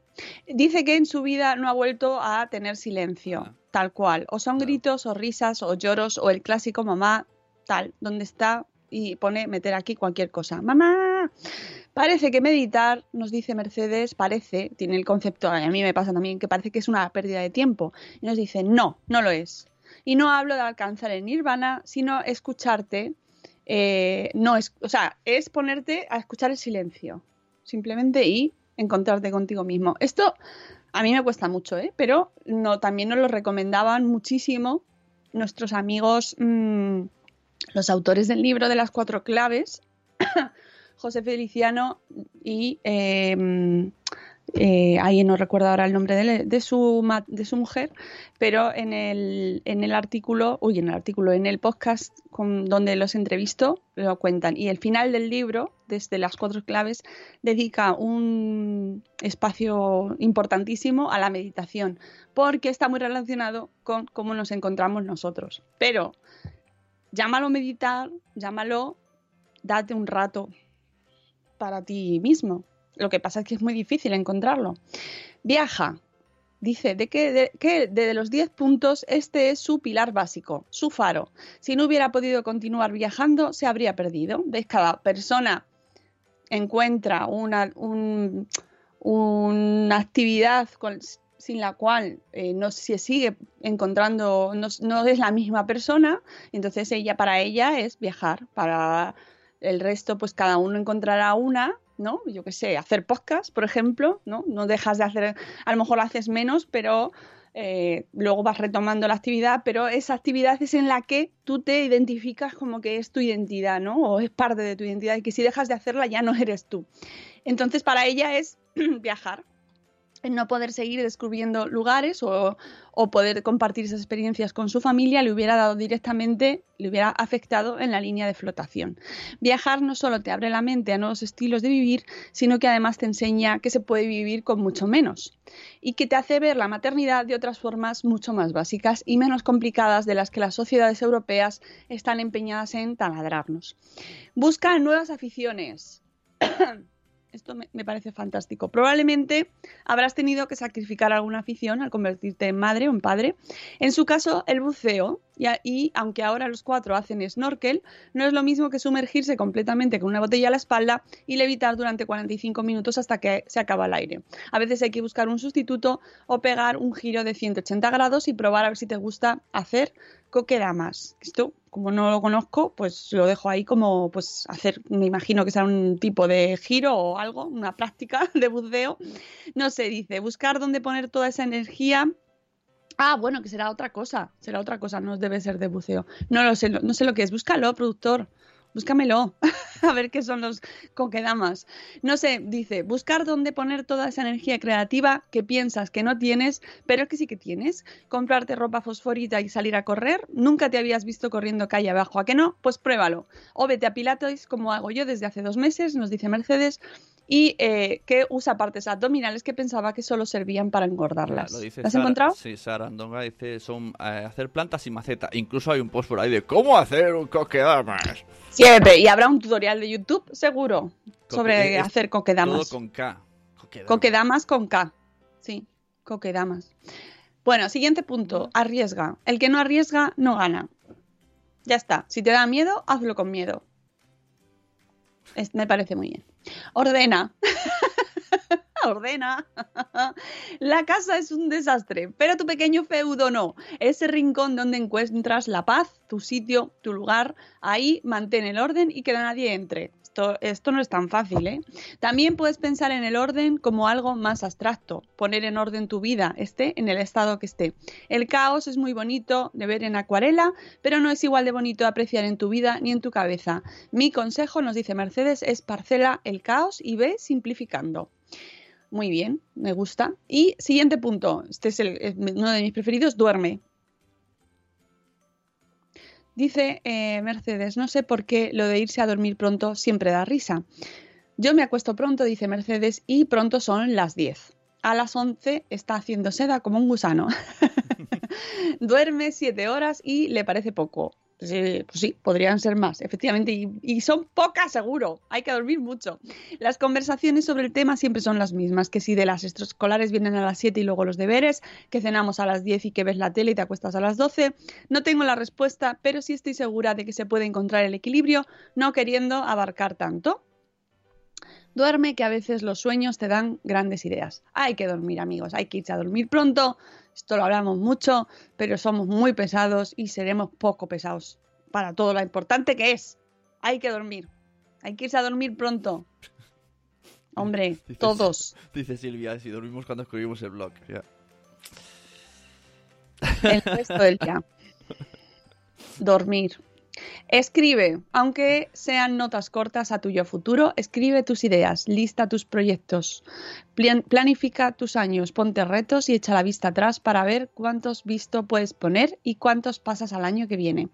Speaker 4: Dice que en su vida no ha vuelto a tener silencio,
Speaker 5: Ah.
Speaker 4: tal cual. O son gritos, o risas, o lloros, o el clásico mamá, tal, donde está y pone meter aquí cualquier cosa. ¡Mamá! Parece que meditar, nos dice Mercedes, parece, tiene el concepto, a mí me pasa también, que parece que es una pérdida de tiempo. Y nos dice, no, no lo es. Y no hablo de alcanzar el nirvana, sino escucharte, eh, no es, o sea, es ponerte a escuchar el silencio, simplemente y encontrarte contigo mismo. Esto a mí me cuesta mucho, ¿eh? pero no, también nos lo recomendaban muchísimo nuestros amigos, mm, los autores del libro de las cuatro claves, José Feliciano y eh, eh, ahí no recuerdo ahora el nombre de, su, de su mujer, pero en el, en el artículo, uy, en el artículo, en el podcast donde los entrevisto, lo cuentan. Y el final del libro, desde las cuatro claves, dedica un espacio importantísimo a la meditación, porque está muy relacionado con cómo nos encontramos nosotros. Pero llámalo meditar, llámalo, date un rato para ti mismo. Lo que pasa es que es muy difícil encontrarlo. Viaja. Dice de que, de, que de los 10 puntos este es su pilar básico, su faro. Si no hubiera podido continuar viajando, se habría perdido. Cada persona encuentra una, un- una actividad sin la cual eh, no se sigue encontrando, no, no es la misma persona, entonces ella para ella es viajar, para el resto pues cada uno encontrará una, ¿no? Yo qué sé, hacer podcast, por ejemplo, ¿no? No dejas de hacer, a lo mejor lo haces menos, pero eh, luego vas retomando la actividad, pero esa actividad es en la que tú te identificas como que es tu identidad, ¿no? O es parte de tu identidad y que si dejas de hacerla ya no eres tú. Entonces para ella es viajar, no poder seguir descubriendo lugares o, o poder compartir esas experiencias con su familia le hubiera dado directamente, le hubiera afectado en la línea de flotación. Viajar no solo te abre la mente a nuevos estilos de vivir, sino que además te enseña que se puede vivir con mucho menos y que te hace ver la maternidad de otras formas mucho más básicas y menos complicadas de las que las sociedades europeas están empeñadas en taladrarnos. Busca nuevas aficiones. Esto me, parece fantástico. Probablemente habrás tenido que sacrificar alguna afición al convertirte en madre o en padre. En su caso, el buceo. Y, aunque ahora los cuatro hacen snorkel, no es lo mismo que sumergirse completamente con una botella a la espalda y levitar durante 45 minutos hasta que se acaba el aire. A veces hay que buscar un sustituto o pegar un giro de 180 grados y probar a ver si te gusta hacer coquedamas. Esto, como no lo conozco, pues lo dejo ahí como pues hacer, me imagino que será un tipo de giro o algo, una práctica de buceo. No sé, dice, buscar dónde poner toda esa energía. Ah, bueno, que será otra cosa, será otra cosa, no debe ser de buceo. No lo sé, no, no sé lo que es. Búscalo, productor. Búscamelo, a ver qué son los coquedamas. No sé, dice, buscar dónde poner toda esa energía creativa que piensas que no tienes, pero que sí que tienes. Comprarte ropa fosforita y salir a correr. Nunca te habías visto corriendo calle abajo, ¿a que no? Pues pruébalo. O vete a Pilates, como hago yo desde hace dos meses, nos dice Mercedes, y eh, que usa partes abdominales que pensaba que solo servían para engordarlas.
Speaker 5: Lo dice
Speaker 4: ¿Las has
Speaker 5: Sara-
Speaker 4: encontrado?
Speaker 5: Sí, Sara Andonga dice son eh, hacer plantas y maceta. Incluso hay un post por ahí de cómo hacer un coquedamas.
Speaker 4: Siempre. Y habrá un tutorial de YouTube, seguro, sobre
Speaker 5: es
Speaker 4: hacer coquedamas.
Speaker 5: Todo con K. Coquedamas.
Speaker 4: Coquedamas con K. Sí, coquedamas. Bueno, siguiente punto. Arriesga. El que no arriesga no gana. Ya está. Si te da miedo, hazlo con miedo. Me parece muy bien. Ordena. Ordena. La casa es un desastre, pero tu pequeño feudo no. Ese rincón donde encuentras la paz, tu sitio, tu lugar, ahí mantén el orden y que nadie entre. Esto, no es tan fácil, ¿eh? También puedes pensar en el orden como algo más abstracto, poner en orden tu vida, esté en el estado que esté. El caos es muy bonito de ver en acuarela, pero no es igual de bonito apreciar en tu vida ni en tu cabeza. Mi consejo, nos dice Mercedes, es parcela el caos y ve simplificando. Muy bien, me gusta. Y siguiente punto, este es uno de mis preferidos, duerme. Dice eh, Mercedes, no sé por qué lo de irse a dormir pronto siempre da risa. Yo me acuesto pronto, dice Mercedes, y pronto son las 10. A las 11 está haciendo seda como un gusano. Duerme 7 horas y le parece poco. Sí, pues sí, podrían ser más, efectivamente, y, y, son pocas seguro, hay que dormir mucho. Las conversaciones sobre el tema siempre son las mismas, que si de las extraescolares vienen a las 7 y luego los deberes, que cenamos a las 10 y que ves la tele y te acuestas a las 12. No tengo la respuesta, pero sí estoy segura de que se puede encontrar el equilibrio, no queriendo abarcar tanto. Duerme que a veces los sueños te dan grandes ideas. Hay que dormir, amigos, hay que irse a dormir pronto. Esto lo hablamos mucho, pero somos muy pesados y seremos poco pesados para todo lo importante que es. Hay que dormir. Hay que irse a dormir pronto. Hombre,
Speaker 5: Dice-
Speaker 4: todos.
Speaker 5: Dice Silvia, si dormimos cuando escribimos el blog. ya.
Speaker 4: El resto del día. Dormir. Escribe, aunque sean notas cortas a tu yo futuro, escribe tus ideas, lista tus proyectos, planifica tus años, ponte retos y echa la vista atrás para ver cuántos visto puedes poner y cuántos pasas al año que viene.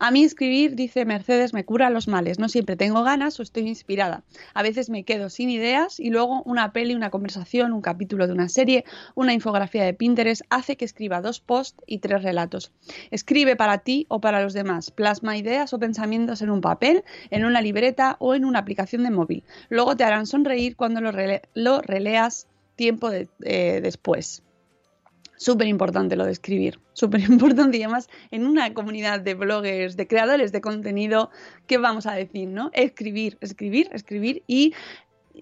Speaker 4: A mí escribir, dice Mercedes, me cura los males. No siempre tengo ganas o estoy inspirada. A veces me quedo sin ideas y luego una peli, una conversación, un capítulo de una serie, una infografía de Pinterest hace que escriba dos posts y tres relatos. Escribe para ti o para los demás. Plasma ideas o pensamientos en un papel, en una libreta o en una aplicación de móvil. Luego te harán sonreír cuando lo, lo releas tiempo eh, después. Súper importante lo de escribir, súper importante y además en una comunidad de bloggers, de creadores de contenido, ¿qué vamos a decir? ¿no? Escribir, escribir, escribir y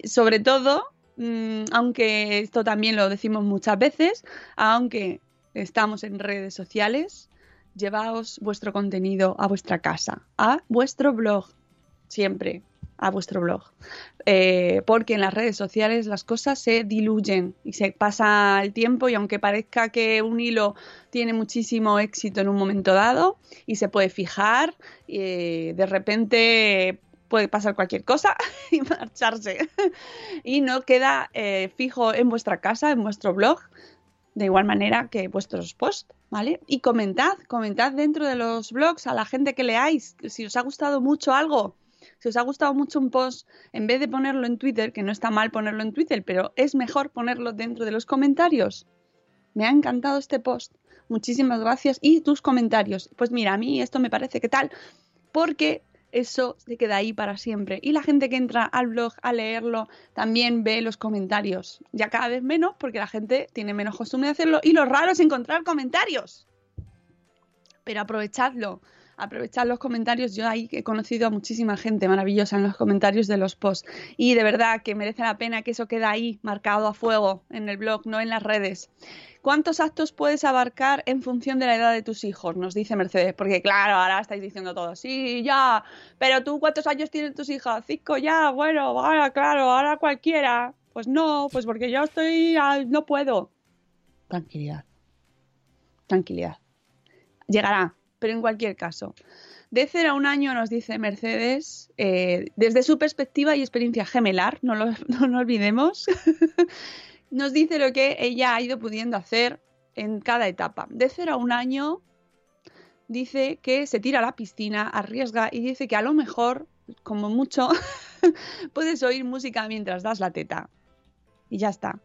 Speaker 4: sobre todo, mm, aunque esto también lo decimos muchas veces, aunque estamos en redes sociales, llevaos vuestro contenido a vuestra casa, a vuestro blog, siempre a vuestro blog. Eh, porque en las redes sociales las cosas se diluyen y se pasa el tiempo y aunque parezca que un hilo tiene muchísimo éxito en un momento dado y se puede fijar, eh, de repente puede pasar cualquier cosa y marcharse. y no queda eh, fijo en vuestra casa, en vuestro blog, de igual manera que vuestros posts, ¿vale? Y comentad, comentad dentro de los blogs a la gente que leáis, si os ha gustado mucho algo, si os ha gustado mucho un post, en vez de ponerlo en Twitter, que no está mal ponerlo en Twitter, pero es mejor ponerlo dentro de los comentarios. Me ha encantado este post. Muchísimas gracias. Y tus comentarios. Pues mira, a mí esto me parece que tal, porque eso se queda ahí para siempre. Y la gente que entra al blog a leerlo también ve los comentarios. Ya cada vez menos, porque la gente tiene menos costumbre de hacerlo. Y lo raro es encontrar comentarios. Pero aprovechadlo. Aprovechad los comentarios. Yo ahí he conocido a muchísima gente maravillosa en los comentarios de los posts. Y de verdad que merece la pena que eso quede ahí, marcado a fuego, en el blog, no en las redes. ¿Cuántos actos puedes abarcar en función de la edad de tus hijos? Nos dice Mercedes, porque claro, ahora estáis diciendo todo, sí, ya, pero tú cuántos años tienen tus hijas? Cinco, ya, bueno, ahora, claro, ahora cualquiera. Pues no, pues porque yo estoy, no puedo. Tranquilidad, tranquilidad. Llegará, pero en cualquier caso. De cero a un año nos dice Mercedes, eh, desde su perspectiva y experiencia gemelar, no lo, no olvidemos, nos dice lo que ella ha ido pudiendo hacer en cada etapa. De cero a un año dice que se tira a la piscina, arriesga y dice que a lo mejor, como mucho, puedes oír música mientras das la teta. Y ya está.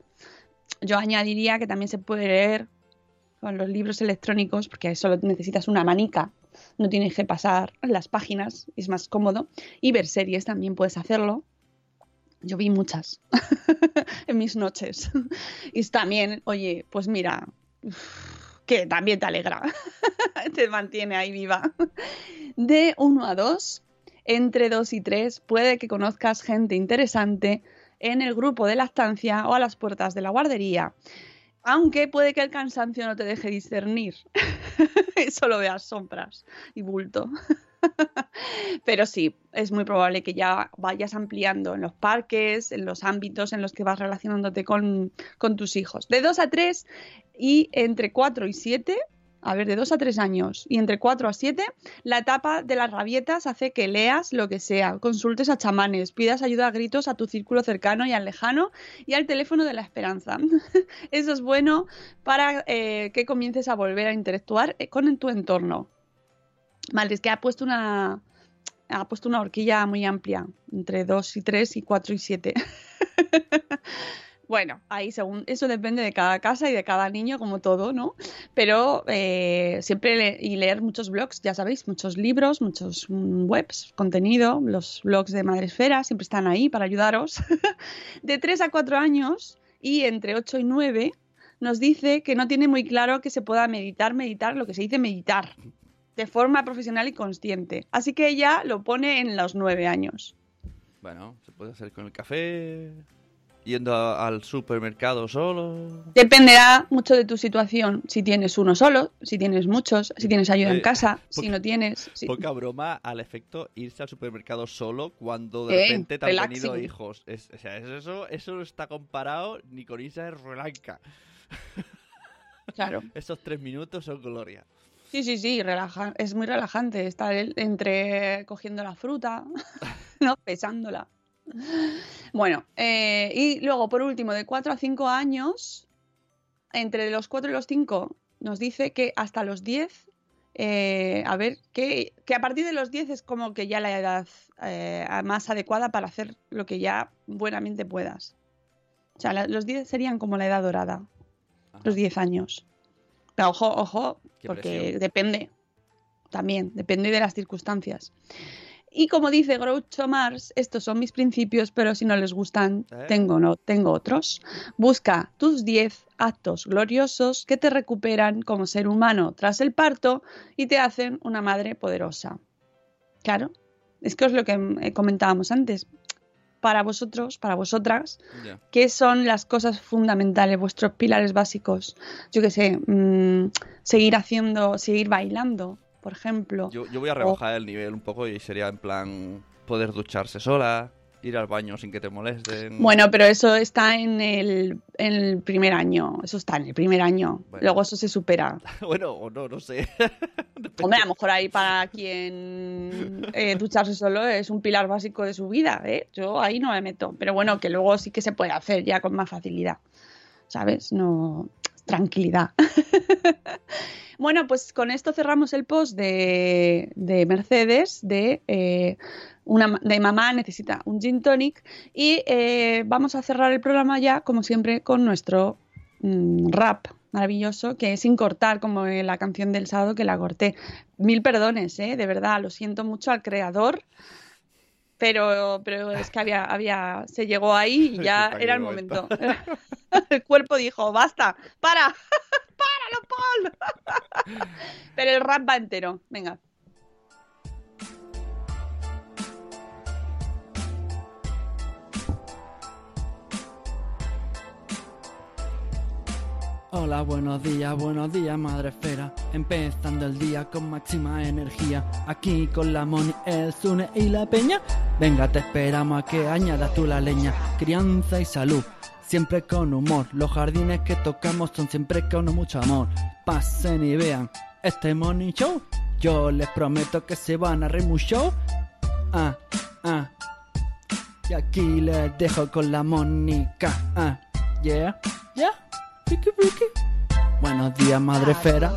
Speaker 4: Yo añadiría que también se puede leer con los libros electrónicos, porque solo necesitas una manica, no tienes que pasar las páginas, es más cómodo. Y ver series también puedes hacerlo. Yo vi muchas en mis noches. Y también, oye, pues mira, que también te alegra, te mantiene ahí viva. De 1 a 2, entre 2 y 3, puede que conozcas gente interesante en el grupo de lactancia o a las puertas de la guardería. Aunque puede que el cansancio no te deje discernir. Solo veas sombras y bulto. Pero sí, es muy probable que ya vayas ampliando en los parques, en los ámbitos en los que vas relacionándote con, tus hijos. De 2 a 3 y entre 4 y 7, a ver, de 2 a 3 años y entre 4 a 7, la etapa de las rabietas hace que leas lo que sea, consultes a chamanes, pidas ayuda a gritos a tu círculo cercano y al lejano y al teléfono de la esperanza. Eso es bueno para eh, que comiences a volver a interactuar eh, con tu entorno. Vale, es que ha puesto una ha puesto una horquilla muy amplia, entre 2 y 3 y 4 y 7. bueno, ahí según eso depende de cada casa y de cada niño, como todo, ¿no? Pero eh, siempre y leer muchos blogs, ya sabéis, muchos libros, muchos mm, webs, contenido, los blogs de Madresfera siempre están ahí para ayudaros. de 3 a 4 años y entre 8 y 9 nos dice que no tiene muy claro que se pueda meditar, meditar, lo que se dice meditar, de forma profesional y consciente. Así que ella lo pone en los 9 años.
Speaker 5: Bueno, se puede hacer con el café, yendo a- al supermercado solo.
Speaker 4: Dependerá mucho de tu situación, si tienes uno solo, si tienes muchos, si tienes ayuda en
Speaker 5: Eh,
Speaker 4: casa, si no tienes. si-
Speaker 5: Poca broma al efecto irse al supermercado solo cuando de
Speaker 4: Eh,
Speaker 5: repente te han venido hijos. Es- o sea, es- eso, eso no está comparado ni con irse a Sri Lanka.
Speaker 4: Claro.
Speaker 5: Esos tres minutos son gloria.
Speaker 4: Sí, sí, sí, relaja- es muy relajante estar entre cogiendo la fruta, ¿no? Pesándola. Bueno, eh, y luego por último, de 4 a 5 años, entre los 4 y los 5, nos dice que hasta los 10, eh, a ver, que, que a partir de los 10 es como que ya la edad eh, más adecuada para hacer lo que ya buenamente puedas. O sea, la- los 10 serían como la edad dorada, los 10 años. Pero ojo, ojo,
Speaker 5: Qué
Speaker 4: porque
Speaker 5: presión.
Speaker 4: depende, también, depende de las circunstancias. Y como dice Groucho Mars, estos son mis principios, pero si no les gustan,
Speaker 5: ¿Eh?
Speaker 4: tengo, no, tengo otros. Busca tus 10 actos gloriosos que te recuperan como ser humano tras el parto y te hacen una madre poderosa. Claro, es que es lo que eh, comentábamos antes. Para vosotros, para vosotras,
Speaker 5: Ya.
Speaker 4: ¿Qué son las cosas fundamentales, vuestros pilares básicos? Yo qué sé, mm, seguir haciendo, seguir bailando, por ejemplo.
Speaker 5: Yo, yo voy a
Speaker 4: O-
Speaker 5: rebajar el nivel un poco y sería en plan poder ducharse sola, ir al baño sin que te molesten.
Speaker 4: Bueno, pero eso está en el, en el primer año. Eso está en el primer año.
Speaker 5: Bueno.
Speaker 4: Luego eso se supera.
Speaker 5: bueno, o no, no sé.
Speaker 4: Hombre, a lo mejor ahí para quien eh, ducharse solo es un pilar básico de su vida. ¿eh? Yo ahí no me meto. Pero bueno, que luego sí que se puede hacer ya con más facilidad. ¿Sabes? No. Tranquilidad. bueno, pues con esto cerramos el post de, de Mercedes de. eh, una, de mamá necesita un gin tonic y eh, vamos a cerrar el programa ya como siempre con nuestro mm, rap maravilloso que es sin cortar como en la canción del sábado que la corté mil perdones ¿eh? de verdad lo siento mucho al creador pero pero es que había había se llegó ahí y ya era el momento el cuerpo dijo basta para páralo Paul pero el rap va entero venga
Speaker 6: Hola, buenos días, buenos días, madre esfera. Empezando el día con máxima energía. Aquí con la Moni, el Zune y la Peña. Venga, te esperamos a que añadas tú la leña. Crianza y salud, siempre con humor. Los jardines que tocamos son siempre con mucho amor. Pasen y vean este Morning Show. Yo les prometo que se van a reír mucho. Ah, ah. Y aquí les dejo con la Mónica. Ah, yeah, yeah. Ricky, Ricky. Buenos días, madre esfera.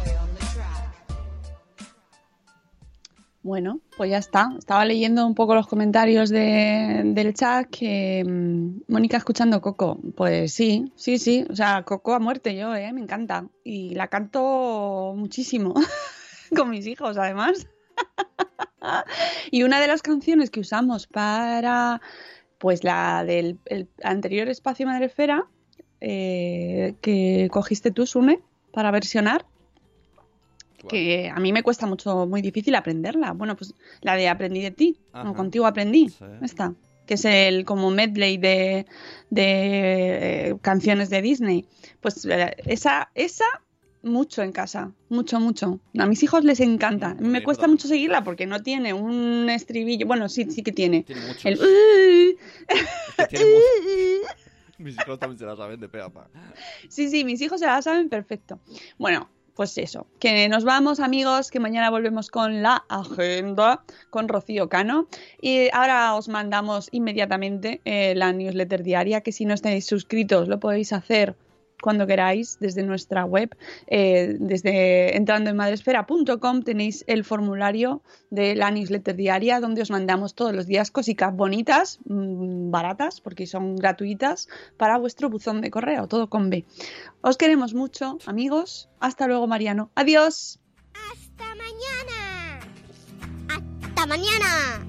Speaker 4: Bueno, pues ya está. Estaba leyendo un poco los comentarios de- del chat que mm, Mónica escuchando Coco. Pues sí, sí, sí. O sea, Coco a muerte yo, ¿eh? Me encanta. Y la canto muchísimo con mis hijos, además. y una de las canciones que usamos para, pues la del el anterior espacio Madrefera, eh, que cogiste tú, Sune, para versionar que a mí me cuesta mucho, muy difícil aprenderla. Bueno, pues la de Aprendí de ti,
Speaker 5: Ajá.
Speaker 4: o contigo aprendí,
Speaker 5: Sí.
Speaker 4: esta, que es el como medley de, de eh, canciones de Disney. Pues eh, esa, esa mucho en casa, mucho, mucho. A mis hijos les encanta. A mí me cuesta mucho seguirla porque no tiene un estribillo. Bueno, sí, sí que tiene.
Speaker 5: Tiene muchos.
Speaker 4: El "Uh".
Speaker 5: Es que tiene muchos. Mis hijos también se la saben de pe a pa.
Speaker 4: Sí, sí, mis hijos se la saben perfecto. Bueno, pues eso, que nos vamos amigos, que mañana volvemos con la agenda con Rocío Cano. Y ahora os mandamos inmediatamente eh, la newsletter diaria, que si no estáis suscritos lo podéis hacer cuando queráis desde nuestra web. Eh, desde entrando en madresfera.com tenéis el formulario de la newsletter diaria donde os mandamos todos los días cositas bonitas, mmm, baratas, porque son gratuitas, para vuestro buzón de correo, todo con B. Os queremos mucho, amigos. Hasta luego, Mariano. Adiós.
Speaker 3: Hasta mañana. Hasta mañana.